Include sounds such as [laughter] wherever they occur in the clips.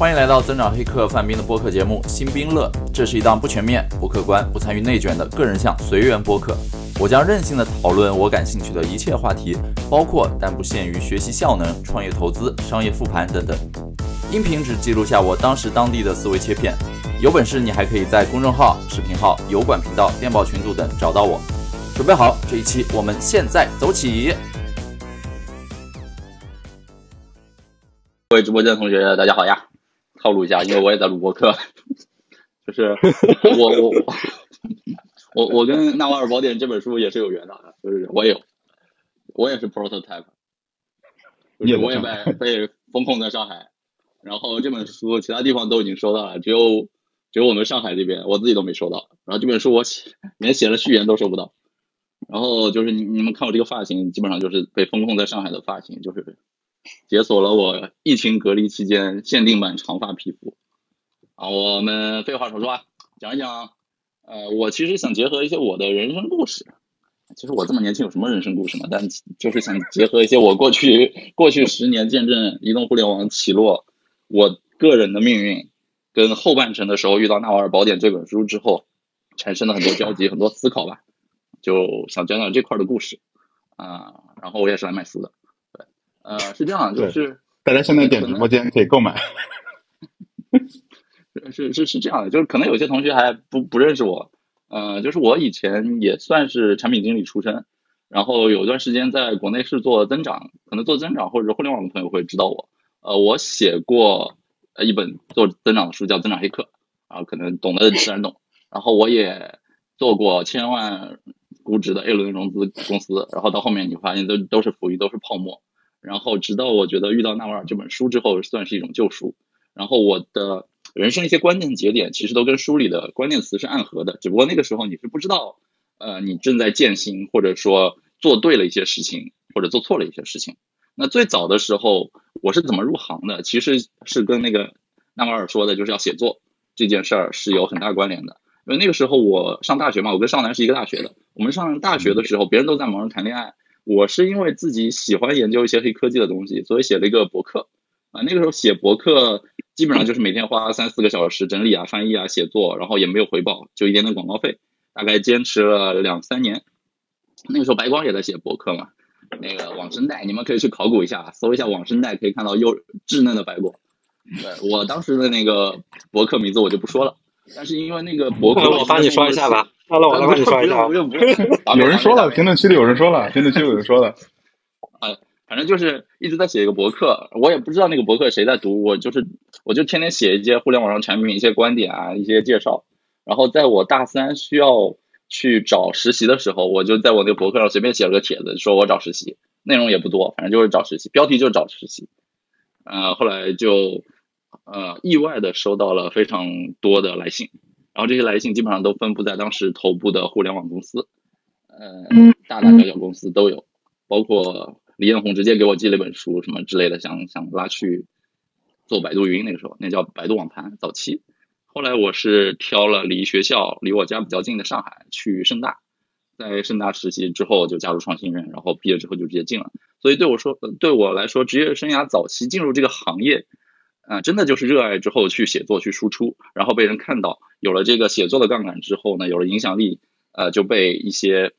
欢迎来到增长黑客范冰的播客节目《新兵乐》，这是一档不全面、不客观、不参与内卷的个人向随缘播客。我将任性的讨论我感兴趣的一切话题，包括但不限于学习效能、创业投资、商业复盘等等。音频只记录下我当时当地的思维切片。有本事你还可以在公众号、视频号、油管频道、电报群组等找到我。准备好，这一期我们现在走起。各位直播间的同学，大家好呀！套路一下，因为我也在录播课，[laughs] 就是我我我我跟《纳瓦尔宝典》这本书也是有缘的，就是我有，我也是 prototype，就是我也被被封控在上海，然后这本书其他地方都已经收到了，只有。只有我们上海这边，我自己都没收到。然后这本书我写连写了序言都收不到。然后就是你你们看我这个发型，基本上就是被封控在上海的发型，就是解锁了我疫情隔离期间限定版长发皮肤。啊，我们废话少说啊，讲一讲。呃，我其实想结合一些我的人生故事。其实我这么年轻有什么人生故事嘛？但就是想结合一些我过去过去十年见证移动互联网起落，我个人的命运。跟后半程的时候遇到《纳瓦尔宝典》这本书之后，产生了很多交集，很多思考吧，就想讲讲这块的故事啊。然后我也是来卖书的，呃，是这样，就是大家现在点直播间可以购买。[laughs] 是是是这样的，就是可能有些同学还不不认识我，呃，就是我以前也算是产品经理出身，然后有一段时间在国内是做增长，可能做增长或者互联网的朋友会知道我，呃，我写过。呃，一本做增长的书叫《增长黑客》，啊，可能懂的自然懂。然后我也做过千万估值的 A 轮融资公司，然后到后面你发现都都是浮云，都是泡沫。然后直到我觉得遇到纳瓦尔这本书之后，算是一种救赎。然后我的人生一些关键节点，其实都跟书里的关键词是暗合的，只不过那个时候你是不知道，呃，你正在践行，或者说做对了一些事情，或者做错了一些事情。那最早的时候，我是怎么入行的？其实是跟那个纳瓦尔说的，就是要写作这件事儿是有很大关联的。因为那个时候我上大学嘛，我跟少南是一个大学的。我们上大学的时候，别人都在忙着谈恋爱，我是因为自己喜欢研究一些黑科技的东西，所以写了一个博客。啊，那个时候写博客基本上就是每天花三四个小时整理啊、翻译啊、写作，然后也没有回报，就一点点广告费。大概坚持了两三年。那个时候白光也在写博客嘛。那个网生代，你们可以去考古一下，搜一下网生代，可以看到幼稚嫩的白果。对我当时的那个博客名字我就不说了，但是因为那个博客，我帮你说一下吧。好了，我来帮你刷一下。不用不用不用。有人说了，评论区里有人说了，评论区有人说了。啊，[laughs] 反正就是一直在写一个博客，我也不知道那个博客谁在读，我就是我就天天写一些互联网上产品一些观点啊，一些介绍。然后在我大三需要。去找实习的时候，我就在我那个博客上随便写了个帖子，说我找实习，内容也不多，反正就是找实习，标题就是找实习。呃，后来就呃意外的收到了非常多的来信，然后这些来信基本上都分布在当时头部的互联网公司，呃，大大小小公司都有，包括李彦宏直接给我寄了一本书什么之类的，想想拉去做百度云，那个时候那叫百度网盘早期。后来我是挑了离学校离我家比较近的上海去盛大，在盛大实习之后就加入创新人，然后毕业之后就直接进了。所以对我说，对我来说，职业生涯早期进入这个行业，啊，真的就是热爱之后去写作去输出，然后被人看到，有了这个写作的杠杆之后呢，有了影响力，呃，就被一些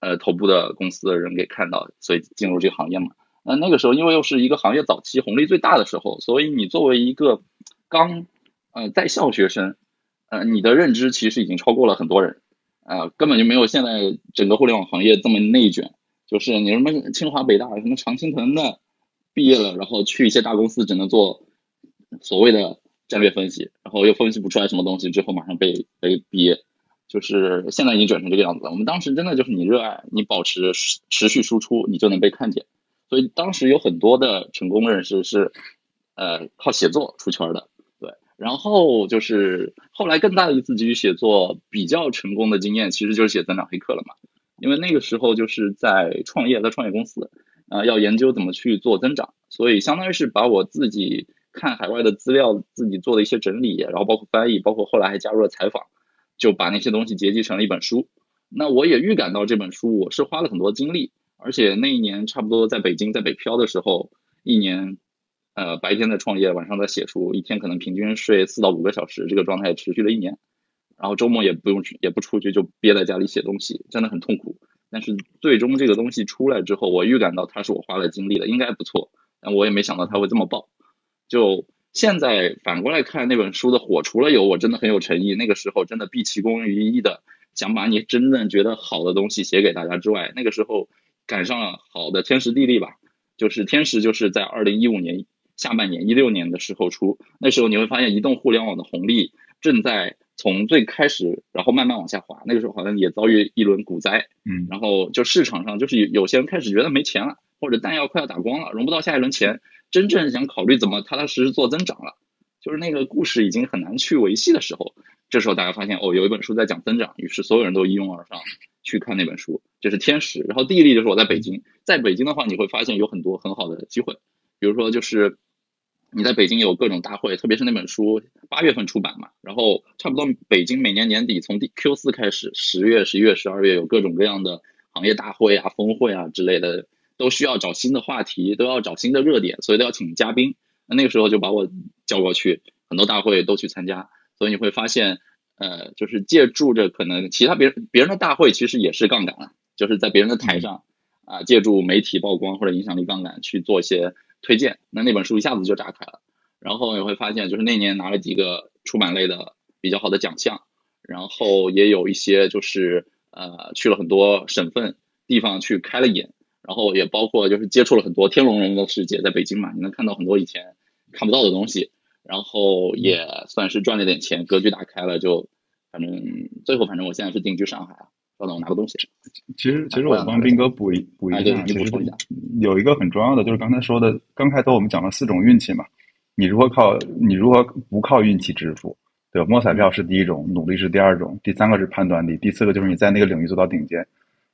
呃头部的公司的人给看到，所以进入这个行业嘛。那那个时候因为又是一个行业早期红利最大的时候，所以你作为一个刚呃，在校学生，呃，你的认知其实已经超过了很多人，呃，根本就没有现在整个互联网行业这么内卷。就是你什么清华北大什么常青藤的毕业了，然后去一些大公司只能做所谓的战略分析，然后又分析不出来什么东西，之后马上被被毕业。就是现在已经卷成这个样子了。我们当时真的就是你热爱，你保持持续输出，你就能被看见。所以当时有很多的成功人士是呃靠写作出圈的。对然后就是后来更大的一次基于写作比较成功的经验，其实就是写增长黑客了嘛。因为那个时候就是在创业，在创业公司，啊，要研究怎么去做增长，所以相当于是把我自己看海外的资料，自己做的一些整理，然后包括翻译，包括后来还加入了采访，就把那些东西结集成了一本书。那我也预感到这本书我是花了很多精力，而且那一年差不多在北京在北漂的时候，一年呃，白天在创业，晚上在写书，一天可能平均睡四到五个小时，这个状态持续了一年。然后周末也不用去也不出去，就憋在家里写东西，真的很痛苦。但是最终这个东西出来之后，我预感到它是我花了精力的，应该不错。但我也没想到它会这么爆。就现在反过来看那本书的火，除了有我真的很有诚意，那个时候真的毕其功于一的想把你真正觉得好的东西写给大家之外，那个时候赶上了好的天时地利吧。就是天时就是在二零一五年下半年一六年的时候出，那时候你会发现移动互联网的红利正在。从最开始，然后慢慢往下滑，那个时候好像也遭遇一轮股灾，嗯，然后就市场上就是有有些人开始觉得没钱了，或者弹药快要打光了，融不到下一轮钱，真正想考虑怎么踏踏实实做增长了，就是那个故事已经很难去维系的时候，这时候大家发现哦，有一本书在讲增长，于是所有人都一拥而上去看那本书，这是天时，然后地利就是我在北京，在北京的话你会发现有很多很好的机会，比如说就是。你在北京有各种大会，特别是那本书八月份出版嘛，然后差不多北京每年年底从第 Q 四开始，十月、十一月、十二月有各种各样的行业大会啊、峰会啊之类的，都需要找新的话题，都要找新的热点，所以都要请嘉宾。那那个时候就把我叫过去，很多大会都去参加，所以你会发现，呃，就是借助着可能其他别人别人的大会其实也是杠杆了，就是在别人的台上啊，借助媒体曝光或者影响力杠杆去做一些。推荐那那本书一下子就炸开了，然后你会发现，就是那年拿了几个出版类的比较好的奖项，然后也有一些就是呃去了很多省份地方去开了眼，然后也包括就是接触了很多天龙人的世界，在北京嘛，你能看到很多以前看不到的东西，然后也算是赚了点钱，格局打开了，就反正最后反正我现在是定居上海啊。稍等，我拿个东西。其实，其实我帮斌哥补一补一下，补充一下有一个很重要的，就是刚才说的，刚开头我们讲了四种运气嘛。你如何靠？你如何不靠运气致富？对吧？摸彩票是第一种，努力是第二种，第三个是判断力，第四个就是你在那个领域做到顶尖。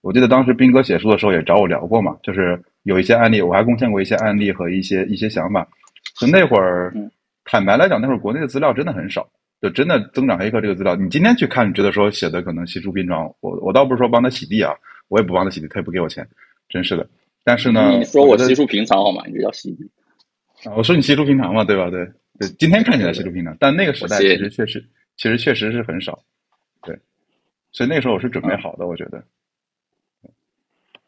我记得当时斌哥写书的时候也找我聊过嘛，就是有一些案例，我还贡献过一些案例和一些一些想法。就那会儿，坦白来讲，那会儿国内的资料真的很少。就真的增长黑客这个资料，你今天去看，你觉得说写的可能稀疏平常。我我倒不是说帮他洗地啊，我也不帮他洗地，他也不给我钱，真是的。但是呢，你说我稀疏平常好吗？你这叫洗地啊？我说你稀疏平常嘛，对吧？对对，今天看起来稀疏平常，但那个时代其实确实，其实确实是很少。对，所以那时候我是准备好的，我觉得。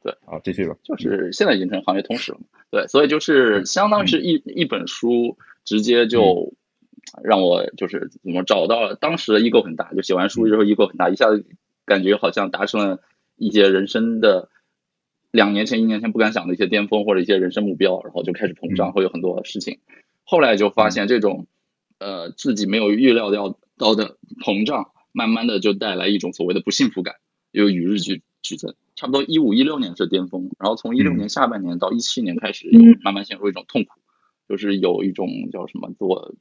对，好，继续吧。就是现在已经成行业通史了嘛？对，所以就是相当于是一一本书，直接就。让我就是怎么找到了当时的异构很大，就写完书之后异构很大，一下子感觉好像达成了一些人生的两年前、一年前不敢想的一些巅峰或者一些人生目标，然后就开始膨胀，会有很多事情。后来就发现这种呃自己没有预料到到的膨胀，慢慢的就带来一种所谓的不幸福感，又与日俱俱增。差不多一五一六年是巅峰，然后从一六年下半年到一七年开始，又慢慢陷入一种痛苦，就是有一种叫什么自我。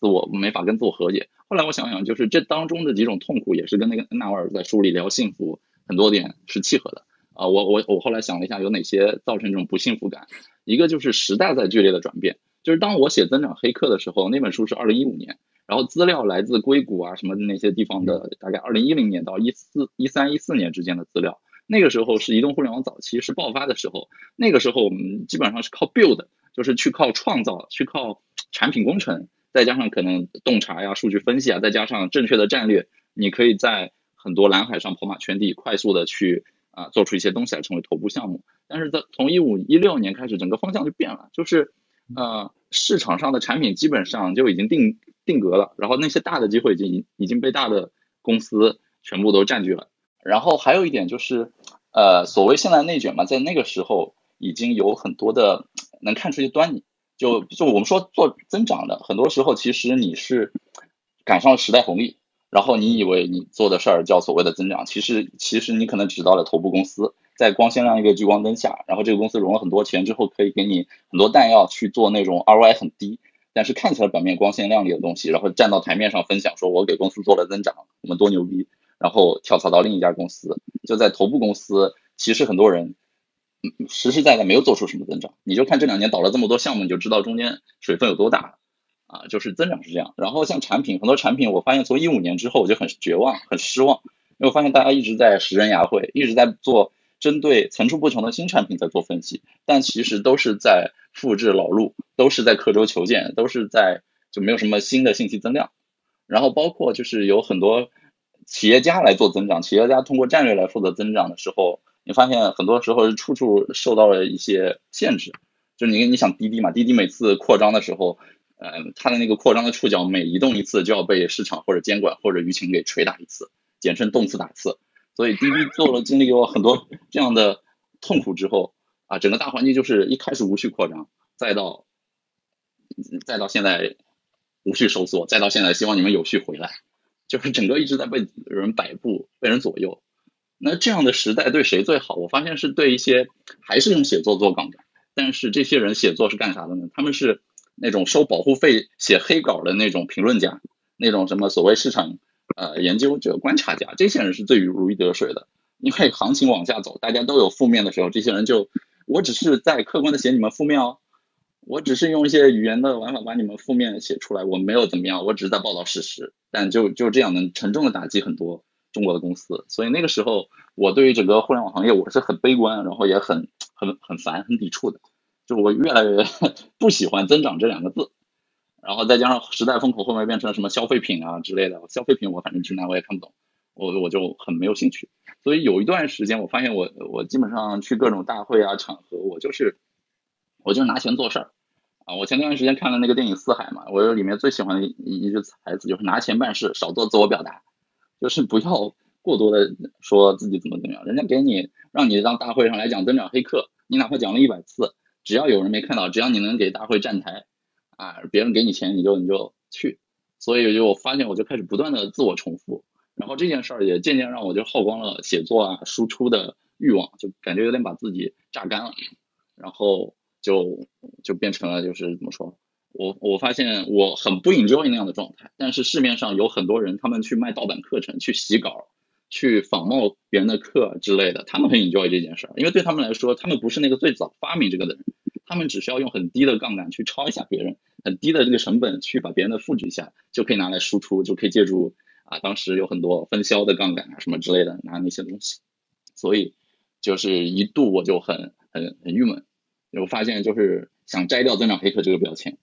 自我没法跟自我和解。后来我想想，就是这当中的几种痛苦，也是跟那个纳瓦尔在书里聊幸福很多点是契合的啊。我我我后来想了一下，有哪些造成这种不幸福感？一个就是时代在剧烈的转变。就是当我写《增长黑客》的时候，那本书是二零一五年，然后资料来自硅谷啊什么那些地方的，大概二零一零年到一四一三一四年之间的资料。那个时候是移动互联网早期是爆发的时候，那个时候我们基本上是靠 build，就是去靠创造，去靠产品工程。再加上可能洞察呀、数据分析啊，再加上正确的战略，你可以在很多蓝海上跑马圈地，快速的去啊做出一些东西来成为头部项目。但是在从一五一六年开始，整个方向就变了，就是呃市场上的产品基本上就已经定定格了，然后那些大的机会已经已经被大的公司全部都占据了。然后还有一点就是呃所谓现在内卷嘛，在那个时候已经有很多的能看出一些端倪。就就我们说做增长的，很多时候其实你是赶上了时代红利，然后你以为你做的事儿叫所谓的增长，其实其实你可能只到了头部公司，在光鲜亮丽的聚光灯下，然后这个公司融了很多钱之后，可以给你很多弹药去做那种 ROI 很低，但是看起来表面光鲜亮丽的东西，然后站到台面上分享说我给公司做了增长，我们多牛逼，然后跳槽到另一家公司，就在头部公司，其实很多人。实实在在没有做出什么增长，你就看这两年倒了这么多项目，你就知道中间水分有多大啊！就是增长是这样。然后像产品，很多产品我发现从一五年之后我就很绝望、很失望，因为我发现大家一直在食人牙慧，一直在做针对层出不穷的新产品在做分析，但其实都是在复制老路，都是在刻舟求剑，都是在就没有什么新的信息增量。然后包括就是有很多企业家来做增长，企业家通过战略来负责增长的时候，你发现很多时候是处处受到了一些限制。就你你想滴滴嘛，滴滴每次扩张的时候，呃，它的那个扩张的触角每移动一次就要被市场或者监管或者舆情给捶打一次，简称动次打次。所以滴滴做了经历过很多这样的痛苦之后啊，整个大环境就是一开始无序扩张，再到再到现在无序收缩，再到现在希望你们有序回来，就是整个一直在被人摆布、被人左右。那这样的时代对谁最好？我发现是对一些还是用写作做杠杆，但是这些人写作是干啥的呢？他们是那种收保护费写黑稿的那种评论家，那种什么所谓市场。呃，研究者、观察家，这些人是最如鱼得水的。因为行情往下走，大家都有负面的时候，这些人就，我只是在客观的写你们负面哦，我只是用一些语言的玩法把你们负面写出来，我没有怎么样，我只是在报道事实。但就就这样能沉重的打击很多中国的公司，所以那个时候我对于整个互联网行业我是很悲观，然后也很很很烦、很抵触的，就我越来越 [laughs] 不喜欢增长这两个字。然后再加上时代风口后面变成了什么消费品啊之类的，消费品我反正直男我也看不懂，我我就很没有兴趣。所以有一段时间我发现我我基本上去各种大会啊场合，我就是我就拿钱做事儿啊。我前段时间看了那个电影《四海》嘛，我里面最喜欢的一一句台词就是拿钱办事，少做自我表达，就是不要过多的说自己怎么怎么样。人家给你让你让大会上来讲增长黑客，你哪怕讲了一百次，只要有人没看到，只要你能给大会站台。啊，别人给你钱，你就你就去，所以就我发现我就开始不断的自我重复，然后这件事儿也渐渐让我就耗光了写作啊输出的欲望，就感觉有点把自己榨干了，然后就就变成了就是怎么说，我我发现我很不 enjoy 那样的状态，但是市面上有很多人，他们去卖盗版课程，去洗稿，去仿冒别人的课之类的，他们很 enjoy 这件事儿，因为对他们来说，他们不是那个最早发明这个的人。他们只需要用很低的杠杆去抄一下别人，很低的这个成本去把别人的复制一下，就可以拿来输出，就可以借助啊，当时有很多分销的杠杆啊什么之类的拿那些东西，所以就是一度我就很很很郁闷，我发现就是想摘掉增长黑客这个标签，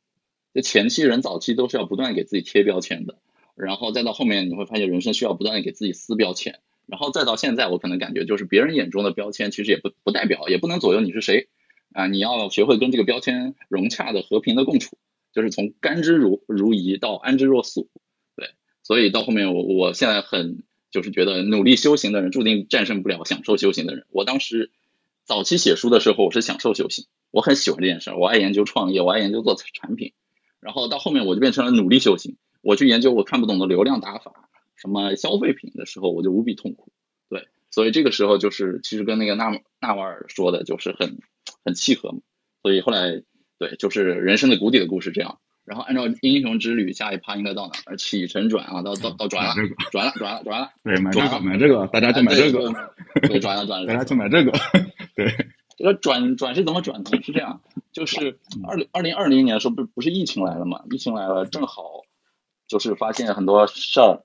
就前期人早期都是要不断给自己贴标签的，然后再到后面你会发现人生需要不断的给自己撕标签，然后再到现在我可能感觉就是别人眼中的标签其实也不不代表，也不能左右你是谁。啊，你要学会跟这个标签融洽的、和平的共处，就是从甘之如如饴到安之若素。所以到后面我我现在很就是觉得努力修行的人注定战胜不了享受修行的人。我当时早期写书的时候，我是享受修行，我很喜欢这件事儿，我爱研究创业，我爱研究做产品。然后到后面我就变成了努力修行，我去研究我看不懂的流量打法，什么消费品的时候，我就无比痛苦。对，所以这个时候就是其实跟那个纳纳瓦尔说的就是很。很契合嘛，所以后来对，就是人生的谷底的故事这样。然后按照英雄之旅，下一趴应该到哪儿？起承转啊，到到到转了，转了转了转了。对，买这个买这个，大家就 [laughs] 买这个。对，转了转了，大家就买这个。对，这个转转是怎么转呢？是这样，就是二零二零二零年的时候，不不是疫情来了嘛？疫情来了，正好就是发现很多事儿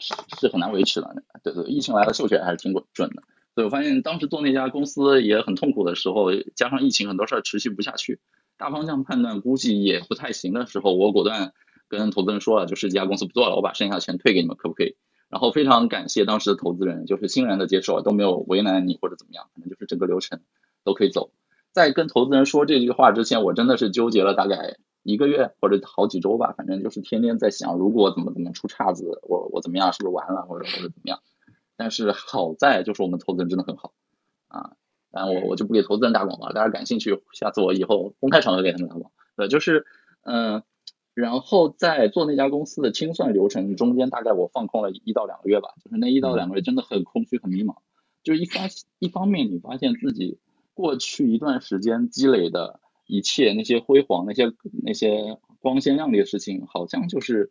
是是很难维持的。对对，疫情来了，嗅觉还是挺准准的。对，我发现当时做那家公司也很痛苦的时候，加上疫情，很多事儿持续不下去，大方向判断估计也不太行的时候，我果断跟投资人说了，就是这家公司不做了，我把剩下的钱退给你们，可不可以？然后非常感谢当时的投资人，就是欣然的接受，都没有为难你或者怎么样，反正就是整个流程都可以走。在跟投资人说这句话之前，我真的是纠结了大概一个月或者好几周吧，反正就是天天在想，如果怎么怎么出岔子，我我怎么样，是不是完了，或者或者怎么样？但是好在就是我们投资人真的很好啊，当然我我就不给投资人打广告，大家感兴趣，下次我以后公开场合给他们打广告。对，就是嗯，然后在做那家公司的清算流程中间，大概我放空了一到两个月吧，就是那一到两个月真的很空虚很迷茫，就是一发一方面你发现自己过去一段时间积累的一切那些辉煌那些那些光鲜亮丽的事情，好像就是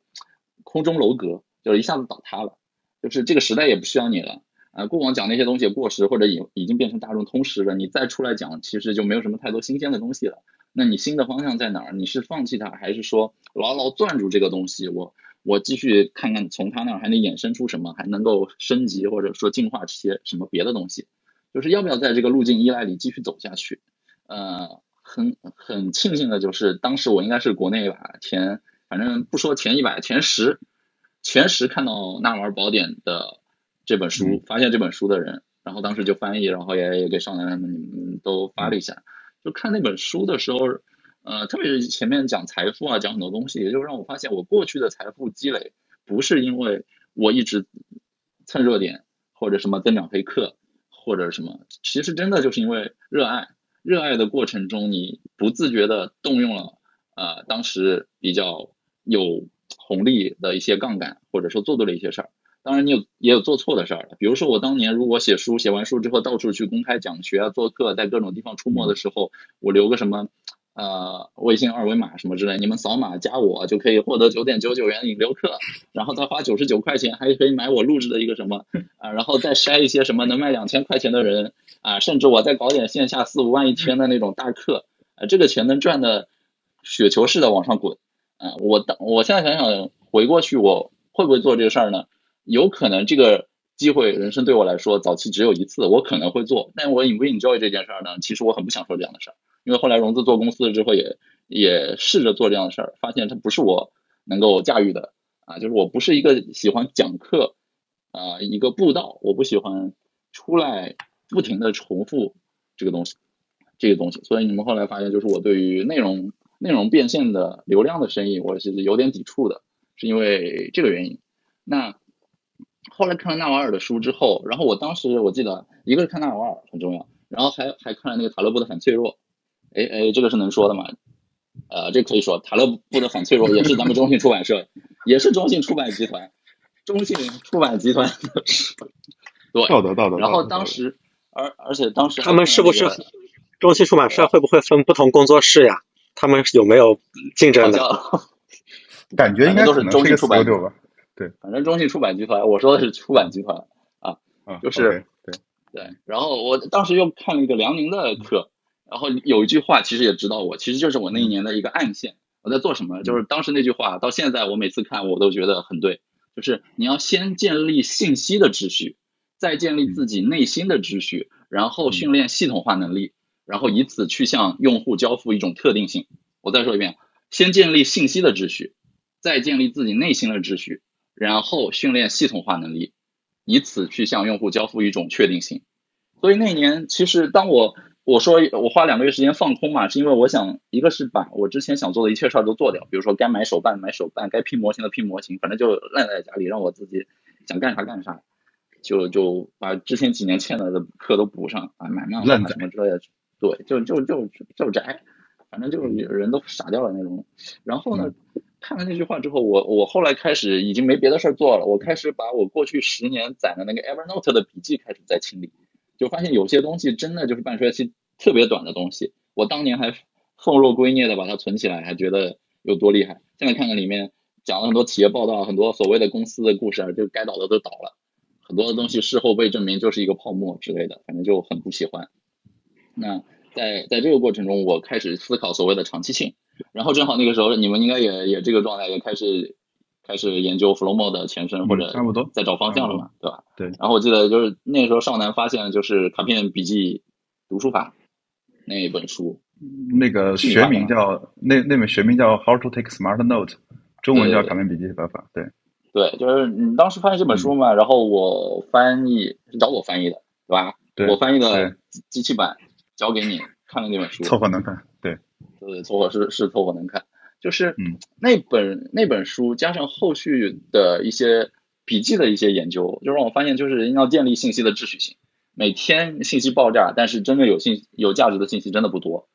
空中楼阁，就是一下子倒塌了。就是这个时代也不需要你了啊！过往讲那些东西过时或者已已经变成大众通识了，你再出来讲，其实就没有什么太多新鲜的东西了。那你新的方向在哪儿？你是放弃它，还是说牢牢攥住这个东西？我我继续看看从它那儿还能衍生出什么，还能够升级或者说进化这些什么别的东西？就是要不要在这个路径依赖里继续走下去。呃，很很庆幸的就是，当时我应该是国内吧前，反正不说前一百，前十，前十看到《纳瓦尔宝典》的这本书，发现这本书的人，然后当时就翻译，然后也也给少南他们都发了一下。就看那本书的时候，呃，特别是前面讲财富啊，讲很多东西，也就让我发现，我过去的财富积累不是因为我一直蹭热点或者什么增长黑客或者什么，其实真的就是因为热爱。热爱的过程中，你不自觉的动用了呃当时比较有红利的一些杠杆，或者说做对了一些事儿。当然，你有也有做错的事儿。比如说，我当年如果写书，写完书之后到处去公开讲学啊、做课，在各种地方出没的时候，我留个什么呃微信二维码什么之类，你们扫码加我就可以获得九点九九元引流课，然后再花九十九块钱还可以买我录制的一个什么啊，然后再筛一些什么能卖两千块钱的人。啊，甚至我再搞点线下四五万一天的那种大课，啊，这个钱能赚的雪球似的往上滚，啊，我当我现在想想回过去，我会不会做这个事儿呢？有可能这个机会人生对我来说早期只有一次，我可能会做，但我引不引交易这件事儿呢？其实我很不想说这样的事儿，因为后来融资做公司了之后，也也试着做这样的事儿，发现它不是我能够驾驭的，啊，就是我不是一个喜欢讲课啊一个步道，我不喜欢出来。不停的重复这个东西，这个东西，所以你们后来发现，就是我对于内容内容变现的流量的生意，我其实有点抵触的，是因为这个原因。那后来看了纳瓦尔的书之后，然后我当时我记得，一个是看纳瓦尔很重要，然后还还看了那个塔勒布的反脆弱，哎哎，这个是能说的吗？呃，这可以说，塔勒布的反脆弱也是咱们中信出版社，也是中信出版集团，中信出版集团，对，道德道德。然后当时。而而且当时他们是不是中信出版社会不会分不同工作室呀？他们有没有竞争的？感觉应该都是中信出版吧？对，反正中信出版集团，我说的是出版集团啊，就是对对。然后我当时又看了一个辽宁的课，然后有一句话其实也指导我，其实就是我那一年的一个暗线。我在做什么？就是当时那句话，到现在我每次看我都觉得很对，就是你要先建立信息的秩序。再建立自己内心的秩序，然后训练系统化能力，然后以此去向用户交付一种特定性。我再说一遍，先建立信息的秩序，再建立自己内心的秩序，然后训练系统化能力，以此去向用户交付一种确定性。所以那年，其实当我我说我花两个月时间放空嘛，是因为我想，一个是把我之前想做的一切事儿都做掉，比如说该买手办买手办，该拼模型的拼模型，反正就烂在家里，让我自己想干啥干啥。就就把之前几年欠了的课都补上啊，买漫画什么之类的，对，就就就就宅，反正就人都傻掉了那种。然后呢，看了那句话之后，我我后来开始已经没别的事儿做了，我开始把我过去十年攒的那个 Evernote 的笔记开始在清理，就发现有些东西真的就是半衰期特别短的东西，我当年还奉若圭臬的把它存起来，还觉得有多厉害。现在看看里面讲了很多企业报道，很多所谓的公司的故事，就该倒的都倒了。很多的东西事后被证明就是一个泡沫之类的，反正就很不喜欢。那在在这个过程中，我开始思考所谓的长期性。然后正好那个时候，你们应该也也这个状态，也开始开始研究 Flowmo 的前身或者差不多在找方向了嘛，对吧？对。然后我记得就是那个时候少南发现就是卡片笔记读书法那本书，那个学名叫那那本学名叫 How to Take Smart Note，中文叫卡片笔记方法，对。对，就是你当时翻译这本书嘛，然后我翻译是找我翻译的，对吧？对，我翻译的机器版交给你看了那本书，凑合能看，对，对，凑合是是凑合能看，就是那本那本书加上后续的一些笔记的一些研究，就让我发现就是要建立信息的秩序性，每天信息爆炸，但是真正有信有价值的信息真的不多。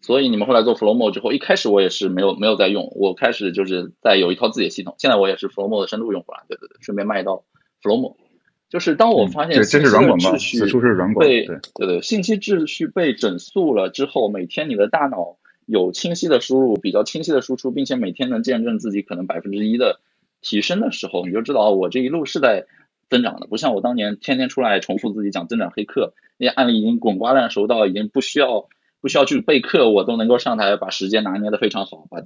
所以你们后来做 Flowmo 之后，一开始我也是没有没有在用，我开始就是在有一套自己的系统。现在我也是 Flowmo 的深度用户了，对对对，顺便卖到 Flowmo。就是当我发现信息秩序被对对信息秩序被整肃了之后，每天你的大脑有清晰的输入，比较清晰的输出，并且每天能见证自己可能百分之一的提升的时候，你就知道我这一路是在增长的，不像我当年天天出来重复自己讲增长黑客那些案例已经滚瓜烂熟到已经不需要。不需要去备课，我都能够上台把时间拿捏的非常好，把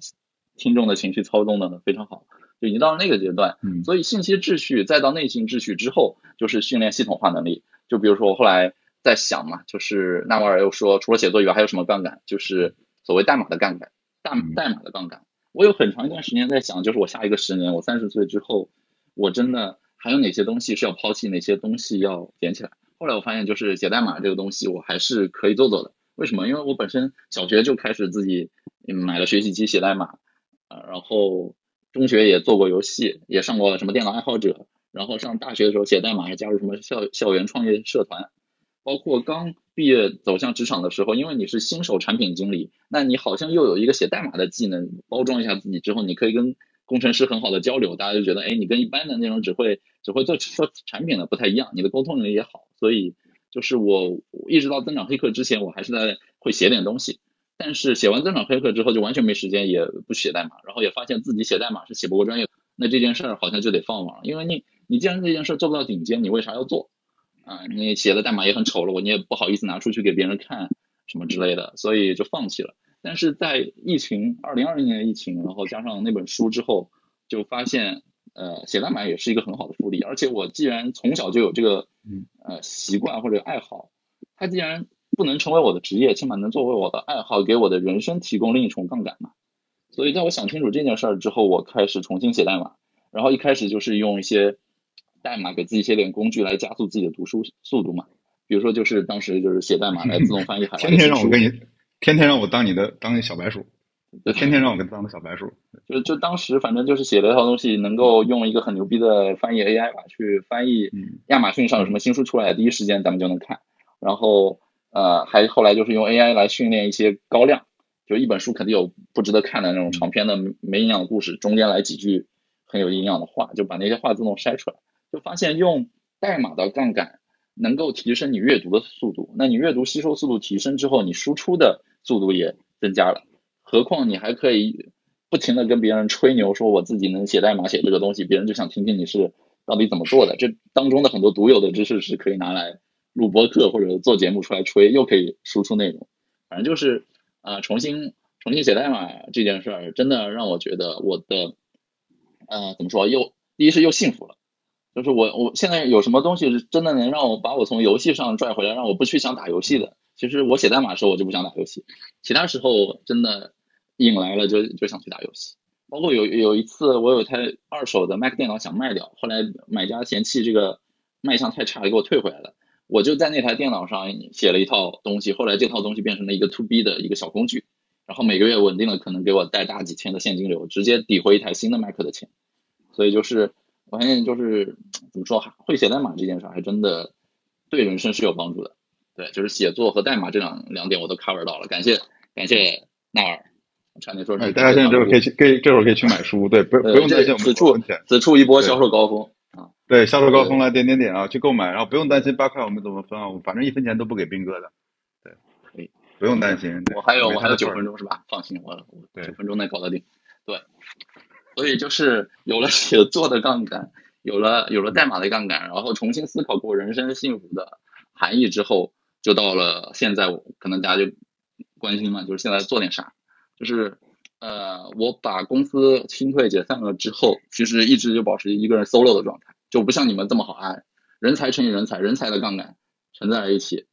听众的情绪操纵的呢非常好，就已经到了那个阶段。嗯，所以信息秩序再到内心秩序之后，就是训练系统化能力。就比如说我后来在想嘛，就是纳瓦尔又说，除了写作以外还有什么杠杆？就是所谓代码的杠杆，代代码的杠杆。我有很长一段时间在想，就是我下一个十年，我三十岁之后，我真的还有哪些东西是要抛弃，哪些东西要捡起来？后来我发现，就是写代码这个东西，我还是可以做做的。为什么？因为我本身小学就开始自己买了学习机写代码，啊，然后中学也做过游戏，也上过什么电脑爱好者。然后上大学的时候写代码，还加入什么校校园创业社团，包括刚毕业走向职场的时候，因为你是新手产品经理，那你好像又有一个写代码的技能，包装一下自己之后，你可以跟工程师很好的交流，大家就觉得，哎，你跟一般的那种只会只会做 [laughs] 说产品的不太一样，你的沟通能力也好，所以就是我一直到增长黑客之前，我还是在会写点东西，但是写完增长黑客之后就完全没时间，也不写代码，然后也发现自己写代码是写不过专业，那这件事儿好像就得放网，因为你。你既然这件事做不到顶尖，你为啥要做？啊，你写的代码也很丑陋，你也不好意思拿出去给别人看，什么之类的，所以就放弃了。但是在疫情，二零二零年的疫情，然后加上那本书之后，就发现，呃，写代码也是一个很好的复利。而且我既然从小就有这个，呃，习惯或者爱好，它既然不能成为我的职业，起码能作为我的爱好，给我的人生提供另一重杠杆嘛。所以在我想清楚这件事儿之后，我开始重新写代码，然后一开始就是用一些。代码给自己写点工具来加速自己的读书速度嘛？比如说，就是当时就是写代码来 [laughs] 自动翻译海外天天让我跟你，天天让我当你的当你小白鼠，就天天让我跟当个小白鼠。就就当时反正就是写了一套东西，能够用一个很牛逼的翻译 AI 吧去翻译亚马逊上有什么新书出来，第一时间咱们就能看。然后呃，还后来就是用 AI 来训练一些高亮，就一本书肯定有不值得看的那种长篇的没营养的故事，中间来几句很有营养的话，就把那些话自动筛出来。就发现用代码的杠杆能够提升你阅读的速度，那你阅读吸收速度提升之后，你输出的速度也增加了。何况你还可以不停的跟别人吹牛，说我自己能写代码写这个东西，别人就想听听你是到底怎么做的。这当中的很多独有的知识是可以拿来录播课或者做节目出来吹，又可以输出内容。反正就是啊，重新重新写代码这件事儿，真的让我觉得我的呃怎么说，又第一是又幸福了。就是我，我现在有什么东西是真的能让我把我从游戏上拽回来，让我不去想打游戏的？其实我写代码的时候我就不想打游戏，其他时候真的瘾来了就就想去打游戏。包括有有一次我有台二手的 Mac 电脑想卖掉，后来买家嫌弃这个卖相太差，给我退回来了。我就在那台电脑上写了一套东西，后来这套东西变成了一个 To B 的一个小工具，然后每个月稳定的可能给我带大几千的现金流，直接抵回一台新的 Mac 的钱。所以就是。我发现就是怎么说，会写代码这件事还真的对人生是有帮助的。对，就是写作和代码这两两点我都 cover 到了。感谢感谢纳尔，差点说。哎，大家现在这会可以去，可以这会儿可以去买书。对，不不用担心此处此处一波销售高峰啊！对，销售高峰了，点点点啊，去购买，然后不用担心八块我们怎么分啊，我反正一分钱都不给斌哥的。对，可以，不用担心。我还有我还有九分钟是吧？放心，我九分钟内搞得定。对。所以就是有了写作的杠杆，有了有了代码的杠杆，然后重新思考过人生幸福的含义之后，就到了现在，可能大家就关心嘛，就是现在做点啥？就是呃，我把公司清退解散了之后，其实一直就保持一个人 solo 的状态，就不像你们这么好爱，人才乘以人才，人才的杠杆存在了一起，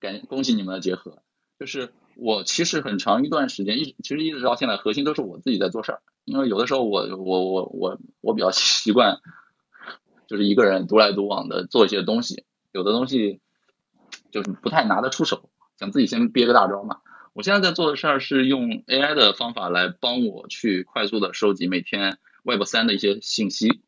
感恭喜你们的结合。就是我其实很长一段时间，一其实一直到现在，核心都是我自己在做事儿。因为有的时候我我我我我比较习惯，就是一个人独来独往的做一些东西，有的东西就是不太拿得出手，想自己先憋个大招嘛。我现在在做的事儿是用 AI 的方法来帮我去快速的收集每天 Web 三的一些信息，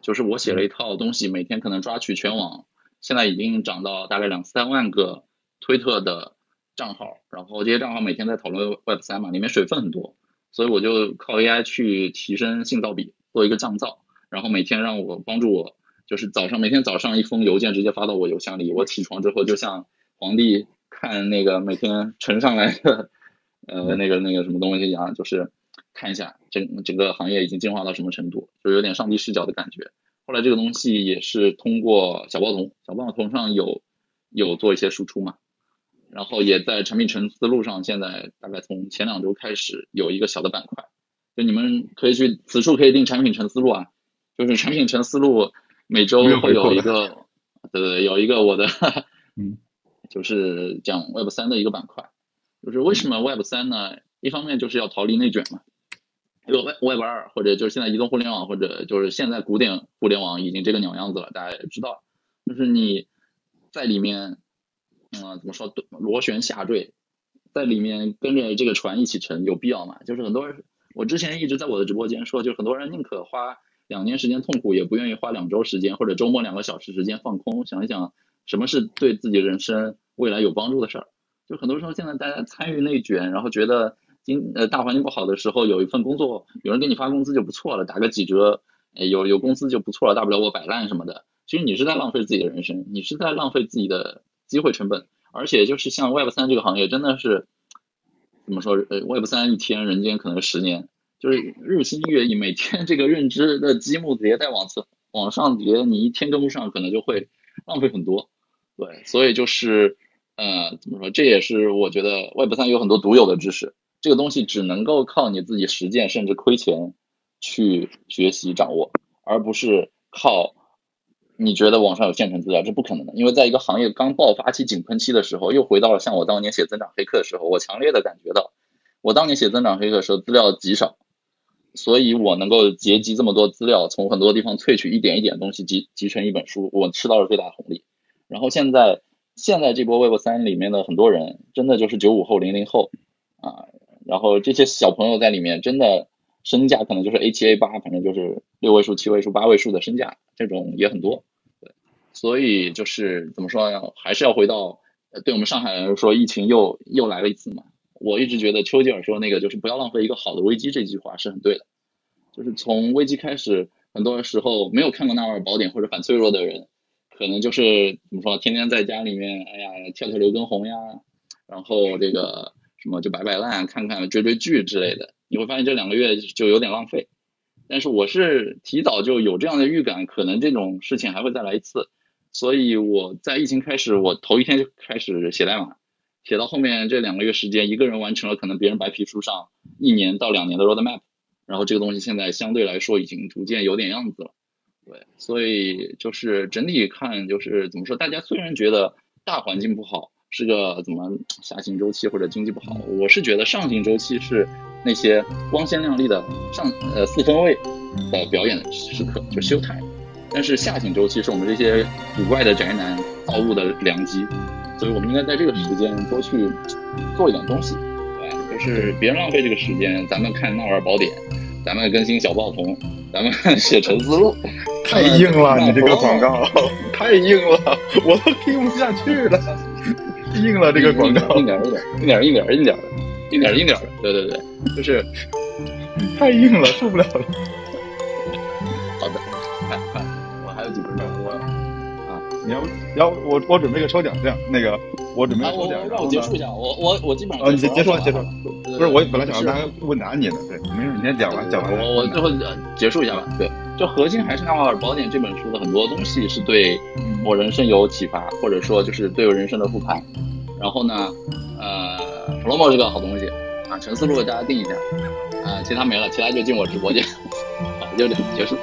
就是我写了一套东西，每天可能抓取全网，现在已经涨到大概两三万个推特的账号，然后这些账号每天在讨论 Web 三嘛，里面水分很多。所以我就靠 AI 去提升信噪比，做一个降噪，然后每天让我帮助我，就是早上每天早上一封邮件直接发到我邮箱里，我起床之后就像皇帝看那个每天呈上来的呃那个那个什么东西一样，就是看一下整整个行业已经进化到什么程度，就有点上帝视角的感觉。后来这个东西也是通过小报童，小报童上有有做一些输出嘛。然后也在产品层思路上，现在大概从前两周开始有一个小的板块，就你们可以去此处可以定产品层思路啊，就是产品层思路每周会有一个，对对，有一个我的，[laughs] 嗯，就是讲 Web 三的一个板块。就是为什么 Web 三呢？一方面就是要逃离内卷嘛。因为 Web 二或者就是现在移动互联网或者就是现在古典互联网已经这个鸟样子了，大家也知道，就是你在里面，嗯，怎么说螺旋下坠，在里面跟着这个船一起沉，有必要吗？就是很多人，我之前一直在我的直播间说，就很多人宁可花两年时间痛苦，也不愿意花两周时间或者周末两个小时时间放空，想一想什么是对自己人生未来有帮助的事儿。就很多时候现在大家参与内卷，然后觉得。经呃大环境不好的时候，有一份工作，有人给你发工资就不错了，打个几折，有有工资就不错了，大不了我摆烂什么的。其实你是在浪费自己的人生，你是在浪费自己的机会成本。而且就是像 Web 三这个行业，真的是怎么说？呃，Web 三一天，人间可能十年，就是日新月异，每天这个认知的积木迭代往次往上叠，你一天跟不上，可能就会浪费很多。对，所以就是呃，怎么说？这也是我觉得 Web 三有很多独有的知识。这个东西只能够靠你自己实践，甚至亏钱去学习掌握，而不是靠你觉得网上有现成资料，这不可能的。因为在一个行业刚爆发期、井喷期的时候，又回到了像我当年写增长黑客的时候，我强烈的感觉到，我当年写增长黑客的时候资料极少，所以我能够结集这么多资料，从很多地方萃取一点一点东西集集成一本书，我吃到了最大的红利。然后现在现在这波 Web 三里面的很多人，真的就是九五后、零零后啊。然后这些小朋友在里面真的身价可能就是 A 七 A 八，反正就是六位数、七位数、八位数的身价，这种也很多。对，所以就是怎么说呢？还是要回到对我们上海人说，疫情又又来了一次嘛。我一直觉得丘吉尔说那个就是不要浪费一个好的危机这句话是很对的。就是从危机开始，很多时候没有看过《纳瓦尔宝典》或者反脆弱的人，可能就是怎么说，天天在家里面，哎呀，跳跳刘畊宏呀，然后这个。什么就摆摆烂，看看追追剧之类的，你会发现这两个月就有点浪费。但是我是提早就有这样的预感，可能这种事情还会再来一次，所以我在疫情开始，我头一天就开始写代码，写到后面这两个月时间，一个人完成了可能别人白皮书上一年到两年的 roadmap，然后这个东西现在相对来说已经逐渐有点样子了。对，所以就是整体看，就是怎么说，大家虽然觉得大环境不好。是个怎么下行周期或者经济不好？我是觉得上行周期是那些光鲜亮丽的上呃四分卫的表演时刻，就 show time。但是下行周期是我们这些古怪的宅男造物的良机，所以我们应该在这个时间多去做一点东西，对，就是别浪费这个时间。咱们看《纳尔宝典》，咱们更新小报童，咱们写陈思路，太硬了，[laughs] 你这个广告 [laughs] 太硬了，我都听不下去了。硬了这个广告，硬点硬点硬点硬点硬点的，硬点硬点的，对对对，就是太硬了，受不了了。好的，快快，我还有几分钟，我啊，你要要我我准备个抽奖，这样那个我准备抽奖，让我结束一下，我我我基本上啊，你结束结束，不是我本来想让大家问答你的，对，没事，你先讲完讲完，我我最后结束一下吧，对，就核心还是《纳瓦尔宝典》这本书的很多东西是对。我人生有启发，或者说就是对我人生的复盘。然后呢，呃，Promo 是个好东西啊，陈思路大家定一下啊，其他没了，其他就进我直播间，[laughs] 好，就这样结束。